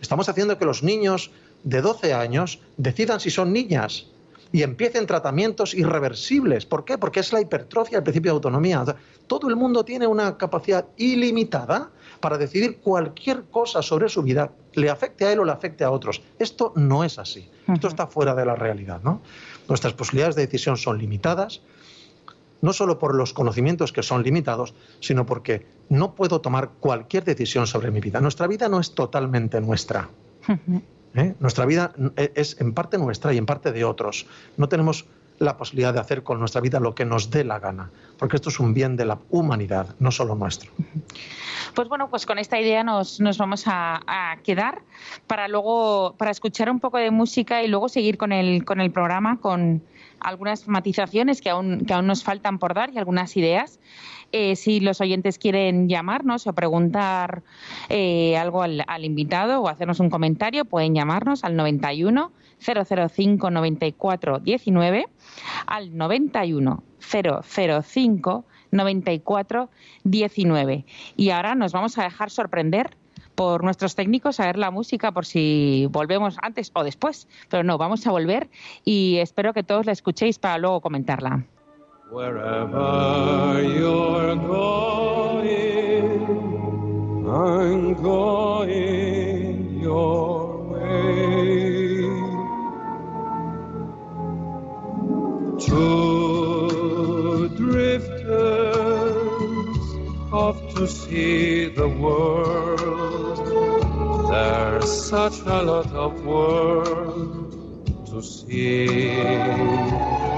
Estamos haciendo que los niños de 12 años decidan si son niñas y empiecen tratamientos irreversibles. ¿Por qué? Porque es la hipertrofia del principio de autonomía. todo el mundo tiene una capacidad ilimitada para decidir cualquier cosa sobre su vida, le afecte a él o le afecte a otros. Esto no es así. Esto está fuera de la realidad. ¿no? Nuestras posibilidades de decisión son limitadas, no solo por los conocimientos que son limitados, sino porque no puedo tomar cualquier decisión sobre mi vida. Nuestra vida no es totalmente nuestra. ¿eh? Nuestra vida e, es en parte nuestra y en parte de otros. No tenemos la posibilidad de hacer con nuestra vida lo que nos dé la gana, porque esto es un bien de la humanidad, no solo nuestro. Pues bueno, pues con esta idea nos, vamos a, quedar para luego, para escuchar un poco de música y luego seguir con el, con el programa, con algunas matizaciones que aún, que aún nos faltan por dar y algunas ideas. Eh, si los oyentes quieren llamarnos o preguntar eh, algo al, invitado o hacernos un comentario, pueden llamarnos al 91 005 94 19 al 91 005 94 19. Y ahora nos vamos a dejar sorprender por nuestros técnicos a ver la música por si volvemos antes o después. Pero no, vamos a volver y espero que todos la escuchéis para luego comentarla. Wherever you're going, I'm going your way. Two drifters off to see the world. There's such a lot of world to see.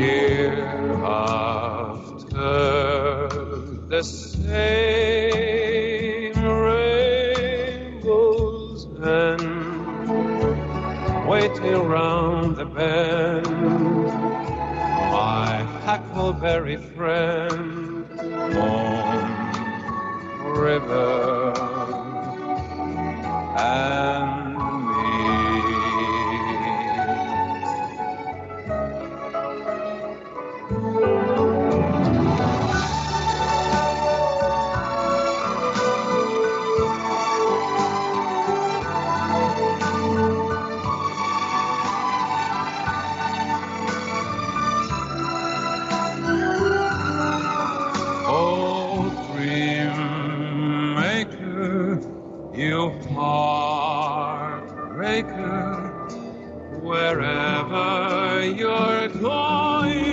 We're after the same rainbows and waiting around the bend. My huckleberry friend, on river and heartbreaker, wherever you're going,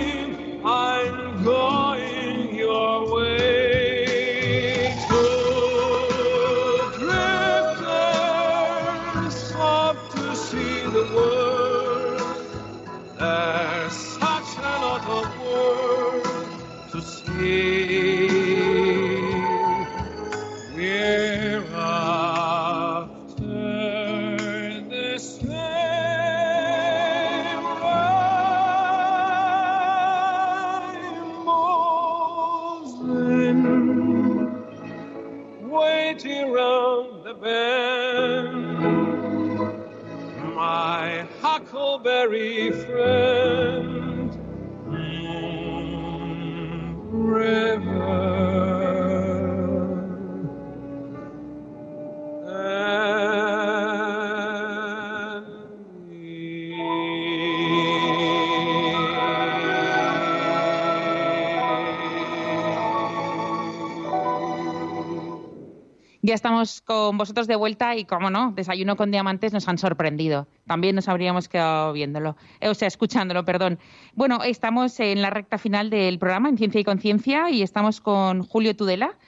estamos con vosotros de vuelta y, como no, Desayuno con Diamantes nos han sorprendido. También nos habríamos quedado viéndolo, eh, o sea, escuchándolo, perdón. Bueno, estamos en la recta final del programa, en Ciencia y Conciencia, y estamos con Julio Tudela,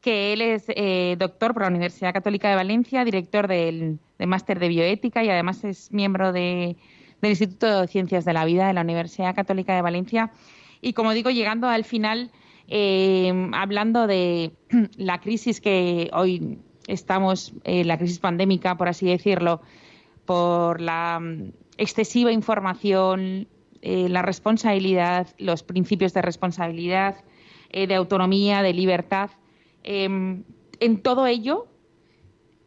que él es eh, doctor por la Universidad Católica de Valencia, director del, del Máster de Bioética y además es miembro de- del Instituto de Ciencias de la Vida de la Universidad Católica de Valencia. Y como digo, llegando al final, eh, hablando de la crisis que hoy estamos, eh, la crisis pandémica, por así decirlo, por la mm, excesiva información, eh, la responsabilidad, los principios de responsabilidad, eh, de autonomía, de libertad. Em, en todo ello,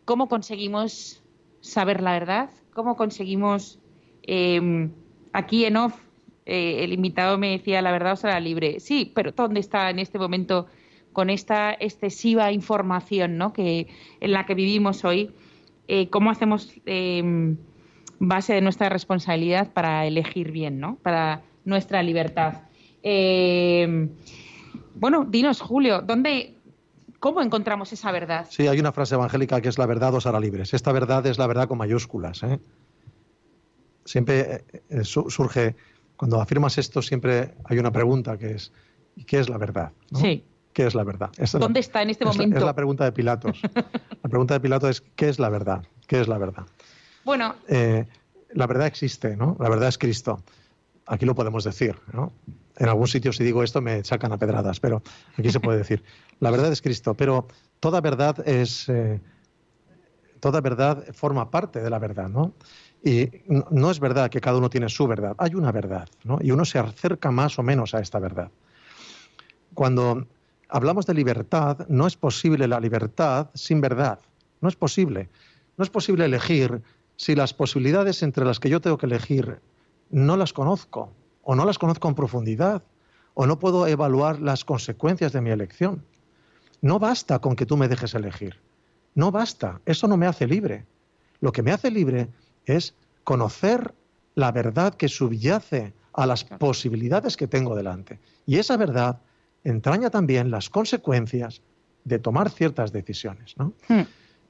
¿cómo conseguimos saber la verdad? ¿Cómo conseguimos, em, aquí en off, eh, el invitado me decía la verdad os será libre? Sí, pero ¿dónde está en este momento con esta excesiva información ¿no? que, en la que vivimos hoy? Eh, ¿Cómo hacemos em, base de nuestra responsabilidad para elegir bien, ¿no? para nuestra libertad? Em, bueno, dinos, Julio, ¿dónde, ¿cómo encontramos esa verdad? Sí, hay una frase evangélica que es la verdad os hará libres. Esta verdad es la verdad con mayúsculas. ¿eh? Siempre su- surge, cuando afirmas esto, siempre hay una pregunta que es, ¿y qué es la verdad? ¿no? Sí. ¿Qué es la verdad? La- ¿Dónde está en este es la- momento? es la pregunta de Pilatos. La pregunta de Pilatos es, ¿qué es la verdad? ¿Qué es la verdad? Bueno, Eh, la verdad existe, ¿no? La verdad es Cristo. Aquí lo podemos decir, ¿no? En algún sitio si digo esto me sacan a pedradas, pero aquí se puede decir. La verdad es Cristo, pero toda verdad es eh, toda verdad forma parte de la verdad, ¿no? Y no, es verdad que cada uno tiene su verdad, hay una verdad, ¿no? Y uno se acerca más o menos a esta verdad. Cuando hablamos de libertad, no es posible la libertad sin verdad. No es posible. No es posible elegir si las posibilidades entre las que yo tengo que elegir no las conozco, o no las conozco en profundidad, o no puedo evaluar las consecuencias de mi elección. No basta con que tú me dejes elegir. No basta. Eso no me hace libre. Lo que me hace libre es conocer la verdad que subyace a las posibilidades que tengo delante. Y esa verdad entraña también las consecuencias de tomar ciertas decisiones. ¿no? hmm,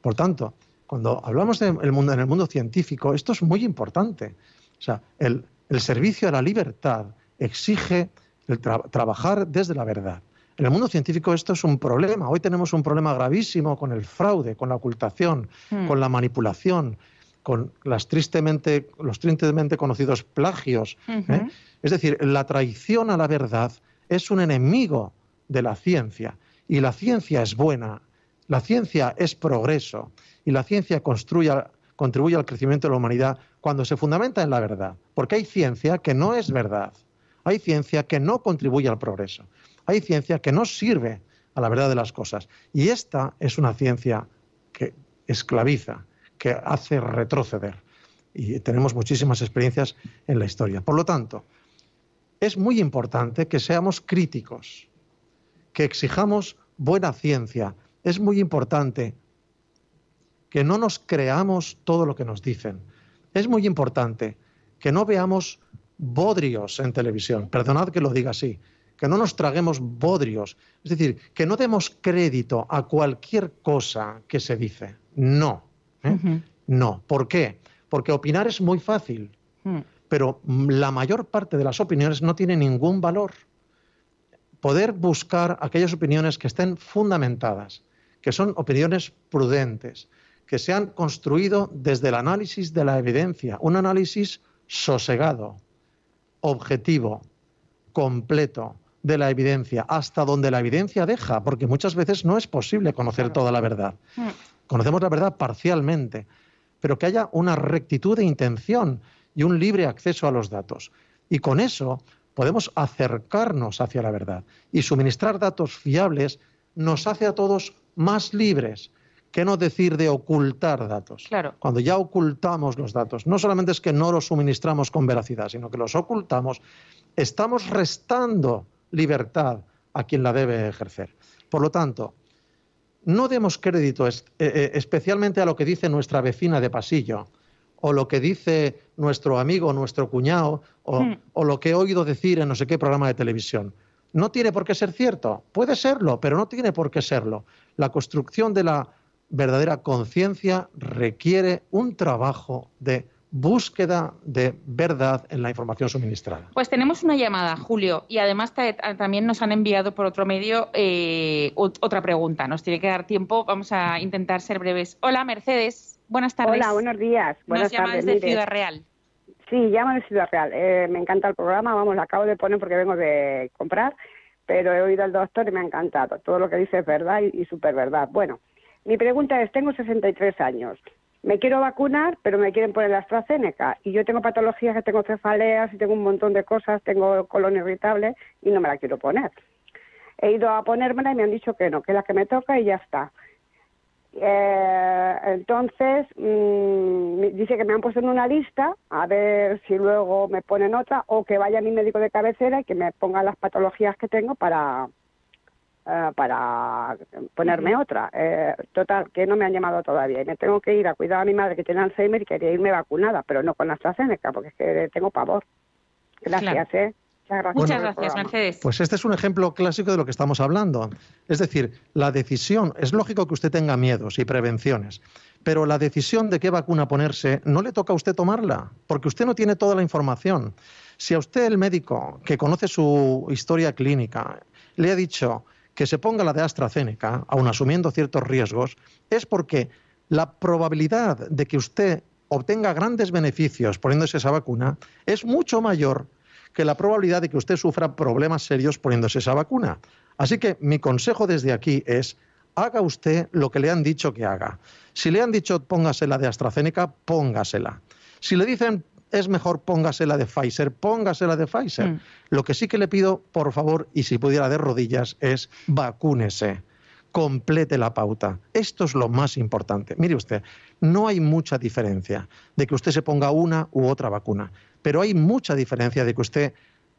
Por tanto, cuando hablamos de el mundo, en el mundo científico, esto es muy importante. O sea, el, el servicio a la libertad exige el tra- trabajar desde la verdad. En el mundo científico esto es un problema. Hoy tenemos un problema gravísimo con el fraude, con la ocultación, Hmm. con la manipulación, con las tristemente, los tristemente conocidos plagios. ¿eh? Es decir, la traición a la verdad es un enemigo de la ciencia. Y la ciencia es buena, la ciencia es progreso y la ciencia construye, contribuye al crecimiento de la humanidad cuando se fundamenta en la verdad. Porque hay ciencia que no es verdad, hay ciencia que no contribuye al progreso, hay ciencia que no sirve a la verdad de las cosas. Y esta es una ciencia que esclaviza, que hace retroceder. Y tenemos muchísimas experiencias en la historia. Por lo tanto, es muy importante que seamos críticos, que exijamos buena ciencia. Es muy importante que no nos creamos todo lo que nos dicen. Es muy importante que no veamos bodrios en televisión. Perdonad que lo diga así. Que no nos traguemos bodrios. Es decir, que no demos crédito a cualquier cosa que se dice. No. ¿Eh? No. ¿Por qué? Porque opinar es muy fácil, Mm. pero la mayor parte de las opiniones no tiene ningún valor. Poder buscar aquellas opiniones que estén fundamentadas, que son opiniones prudentes, que se han construido desde el análisis de la evidencia, un análisis sosegado, objetivo, completo de la evidencia, hasta donde la evidencia deja, porque muchas veces no es posible conocer toda la verdad. Conocemos la verdad parcialmente, pero que haya una rectitud de intención y un libre acceso a los datos. Y con eso podemos acercarnos hacia la verdad. Y suministrar datos fiables nos hace a todos más libres. ¿Qué no decir de ocultar datos? Claro. Cuando ya ocultamos los datos, no solamente es que no los suministramos con veracidad, sino que los ocultamos, estamos restando libertad a quien la debe ejercer. Por lo tanto, no demos crédito es- eh, eh, especialmente a lo que dice nuestra vecina de pasillo, o lo que dice nuestro amigo, nuestro cuñado, o, Hmm. o lo que he oído decir en no sé qué programa de televisión. No tiene por qué ser cierto, puede serlo, pero no tiene por qué serlo. La construcción de la verdadera conciencia requiere un trabajo de búsqueda de verdad en la información suministrada. Pues tenemos una llamada, Julio, y además ta- también nos han enviado por otro medio eh, ot- otra pregunta. Nos tiene que dar tiempo, vamos a intentar ser breves. Hola, Mercedes. Buenas tardes. Hola, buenos días. Buenas Nos llama tardes. desde mire. Ciudad Real. Sí, llamo de Ciudad Real. Eh, me encanta el programa, vamos, lo acabo de poner porque vengo de comprar, pero he oído al doctor y me ha encantado. Todo lo que dice es verdad y, y súper verdad. Bueno, mi pregunta es, tengo 63 años, me quiero vacunar, pero me quieren poner la AstraZeneca y yo tengo patologías, que tengo cefaleas y tengo un montón de cosas, tengo colon irritable y no me la quiero poner. He ido a ponérmela y me han dicho que no, que es la que me toca y ya está. Eh, entonces, mm, me- dice que me han puesto en una lista, a ver si luego me ponen otra, o que vaya mi médico de cabecera y que me ponga las patologías que tengo para, eh, para ponerme otra. Eh, total, que no me han llamado todavía y me tengo que ir a cuidar a mi madre que tiene Alzheimer y quería irme vacunada, pero no con AstraZeneca, porque es que tengo pavor. Gracias, ¿eh? Muchas gracias. Muchas el gracias. Mercedes. Pues este es un ejemplo clásico de lo que estamos hablando. Es decir, la decisión, es lógico que usted tenga miedos y prevenciones, pero la decisión de qué vacuna ponerse no le toca a usted tomarla, porque usted no tiene toda la información. Si a usted el médico, que conoce su historia clínica, le ha dicho que se ponga la de AstraZeneca, aun asumiendo ciertos riesgos, es porque la probabilidad de que usted obtenga grandes beneficios poniéndose esa vacuna es mucho mayor que la probabilidad de que usted sufra problemas serios poniéndose esa vacuna. Así que mi consejo desde aquí es, haga usted lo que le han dicho que haga. Si le han dicho póngasela de AstraZeneca, póngasela. Si le dicen es mejor póngasela de Pfizer, póngasela de Pfizer. Mm. Lo que sí que le pido, por favor, y si pudiera de rodillas, es vacúnese complete la pauta. Esto es lo más importante. Mire usted, no hay mucha diferencia de que usted se ponga una u otra vacuna, pero hay mucha diferencia de que usted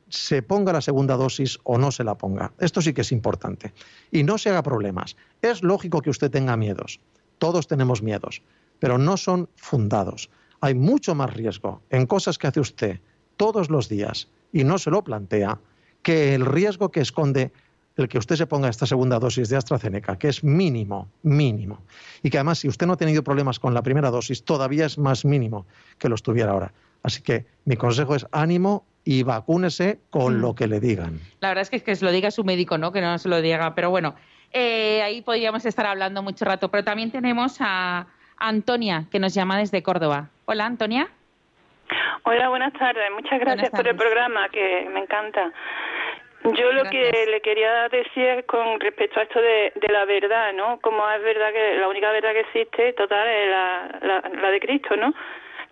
se ponga la segunda dosis o no se la ponga. Esto sí que es importante. Y no se haga problemas. Es lógico que usted tenga miedos. Todos tenemos miedos, pero no son fundados. Hay mucho más riesgo en cosas que hace usted todos los días y no se lo plantea que el riesgo que esconde el que usted se ponga esta segunda dosis de AstraZeneca, que es mínimo, mínimo. Y que además, si usted no ha tenido problemas con la primera dosis, todavía es más mínimo que los tuviera ahora. Así que mi consejo es ánimo y vacúnese con Mm. lo que le digan. La verdad es que, que se lo diga su médico, ¿no? Que no se lo diga. Pero bueno, eh, ahí podríamos estar hablando mucho rato. Pero también tenemos a Antonia, que nos llama desde Córdoba. Hola, Antonia. Hola, buenas tardes. Muchas gracias por el programa, que me encanta. Yo lo que le quería decir es con respecto a esto de, de la verdad, ¿no? Como es verdad que la única verdad que existe, total, es la, la, la de Cristo, ¿no?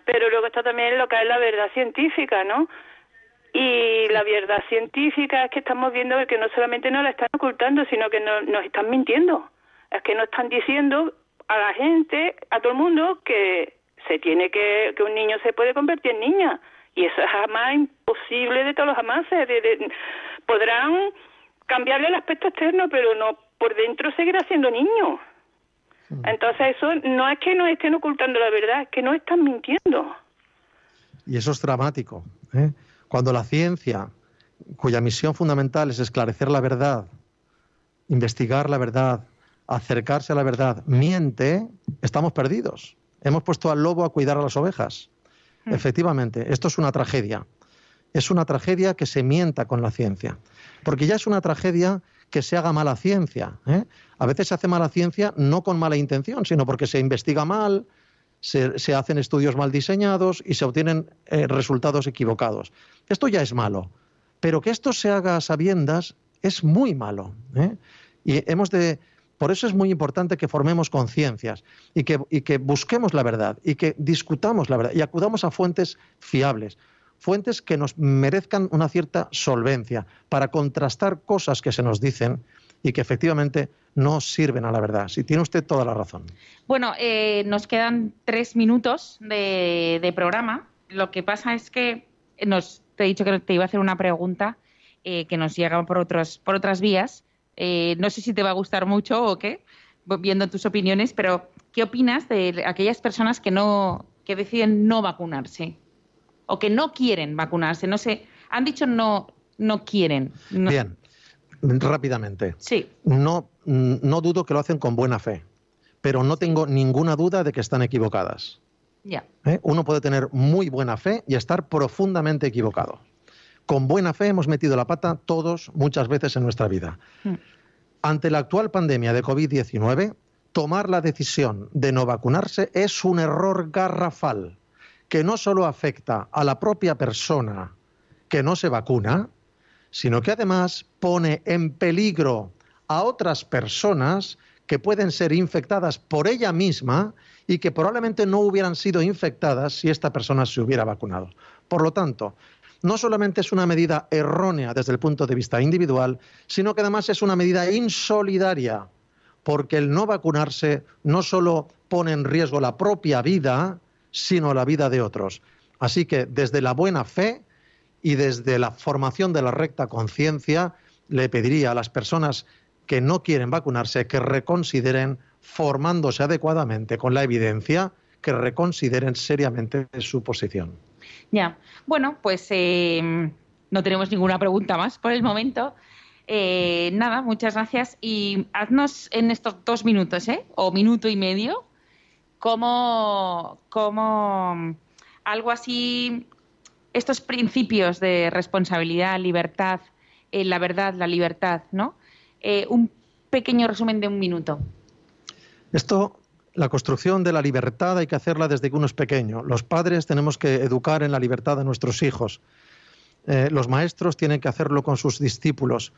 Pero luego está también lo que es la verdad científica, ¿no? Y la verdad científica es que estamos viendo que no solamente nos la están ocultando, sino que no- nos están mintiendo. Es que nos están diciendo a la gente, a todo el mundo, que se tiene que, que un niño se puede convertir en niña. Y eso es jamás imposible de todos los jamases. De, de- podrán cambiarle el aspecto externo, pero no por dentro seguirá siendo niño. Entonces eso no es que nos estén ocultando la verdad, es que nos están mintiendo. Y eso es dramático. ¿eh? Cuando la ciencia, cuya misión fundamental es esclarecer la verdad, investigar la verdad, acercarse a la verdad, miente, estamos perdidos. Hemos puesto al lobo a cuidar a las ovejas. Mm. Efectivamente, esto es una tragedia. Es una tragedia que se mienta con la ciencia. Porque ya es una tragedia que se haga mala ciencia. ¿eh? A veces se hace mala ciencia no con mala intención, sino porque se investiga mal, se, se hacen estudios mal diseñados y se obtienen eh, resultados equivocados. Esto ya es malo. Pero que esto se haga a sabiendas es muy malo. ¿eh? Y hemos de. Por eso es muy importante que formemos conciencias y que, y que busquemos la verdad y que discutamos la verdad y acudamos a fuentes fiables, fuentes que nos merezcan una cierta solvencia para contrastar cosas que se nos dicen y que efectivamente no sirven a la verdad. Si tiene usted toda la razón. Bueno, eh, nos quedan tres minutos de, de programa. Lo que pasa es que nos, te he dicho que te iba a hacer una pregunta eh, que nos llega por, otros, por otras vías. Eh, no sé si te va a gustar mucho o qué, viendo tus opiniones, pero ¿qué opinas de aquellas personas que no que deciden no vacunarse o que no quieren vacunarse? No sé, han dicho no no quieren. No- Bien, rápidamente. Sí. No, mm, no dudo que lo hacen con buena fe, pero no tengo ninguna duda de que están equivocadas. Ya. ¿eh? Uno puede tener muy buena fe y estar profundamente equivocado. Con buena fe hemos metido la pata todos muchas veces en nuestra vida. Mm. Ante la actual pandemia de COVID-19, tomar la decisión de no vacunarse es un error garrafal que no solo afecta a la propia persona que no se vacuna, sino que además pone en peligro a otras personas que pueden ser infectadas por ella misma y que probablemente no hubieran sido infectadas si esta persona se hubiera vacunado. Por lo tanto, no solamente es una medida errónea desde el punto de vista individual, sino que además es una medida insolidaria, porque el no vacunarse no solo pone en riesgo la propia vida, sino la vida de otros. Así que desde la buena fe y desde la formación de la recta conciencia, le pediría a las personas que no quieren vacunarse que reconsideren, formándose adecuadamente con la evidencia, que reconsideren seriamente su posición. Ya. Bueno, pues eh, no tenemos ninguna pregunta más por el momento. Eh, nada, muchas gracias. Y haznos en estos dos minutos, ¿eh? O minuto y medio, como, como algo así, estos principios de responsabilidad, libertad, eh, la verdad, la libertad, ¿no? Eh, un pequeño resumen de un minuto. Esto, la construcción de la libertad hay que hacerla desde que uno es pequeño. Los padres tenemos que educar en la libertad a nuestros hijos. Eh, los maestros tienen que hacerlo con sus discípulos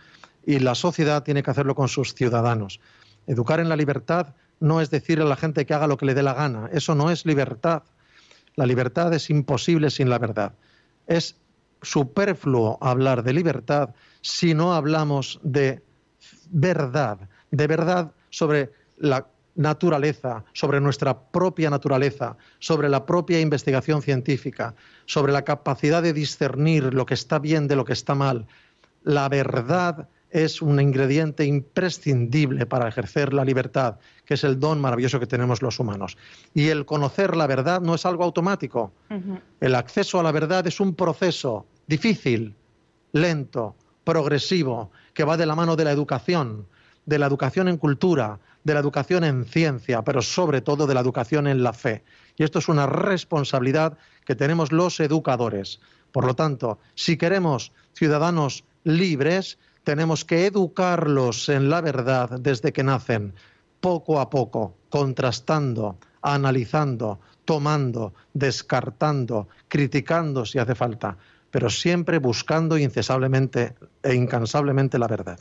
y la sociedad tiene que hacerlo con sus ciudadanos. Educar en la libertad no es decirle a la gente que haga lo que le dé la gana. Eso no es libertad. La libertad es imposible sin la verdad. Es superfluo hablar de libertad si no hablamos de verdad, de verdad sobre la naturaleza, sobre nuestra propia naturaleza, sobre la propia investigación científica, sobre la capacidad de discernir lo que está bien de lo que está mal. La verdad es un ingrediente imprescindible para ejercer la libertad, que es el don maravilloso que tenemos los humanos. Y el conocer la verdad no es algo automático. El acceso a la verdad es un proceso difícil, lento, progresivo, que va de la mano de la educación, de la educación en cultura, de la educación en ciencia, pero sobre todo de la educación en la fe. Y esto es una responsabilidad que tenemos los educadores. Por lo tanto, si queremos ciudadanos libres, tenemos que educarlos en la verdad desde que nacen, poco a poco, contrastando, analizando, tomando, descartando, criticando si hace falta, pero siempre buscando incesablemente e incansablemente la verdad.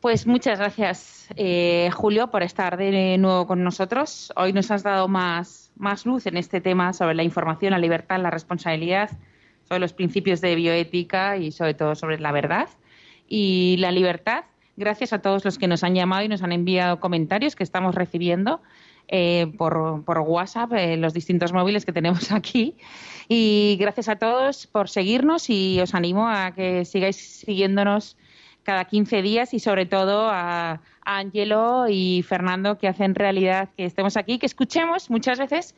Pues muchas gracias, eh, Julio, por estar de nuevo con nosotros. Hoy nos has dado más, más luz en este tema sobre la información, la libertad, la responsabilidad, sobre los principios de bioética y sobre todo sobre la verdad y la libertad. Gracias a todos los que nos han llamado y nos han enviado comentarios que estamos recibiendo eh, por, WhatsApp, eh, los distintos móviles que tenemos aquí. Y gracias a todos por seguirnos y os animo a que sigáis siguiéndonos cada 15 días y sobre todo a, a Angelo y Fernando que hacen realidad que estemos aquí, que escuchemos muchas veces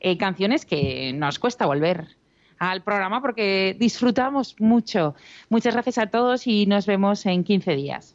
eh, canciones que nos cuesta volver al programa porque disfrutamos mucho. Muchas gracias a todos y nos vemos en 15 días.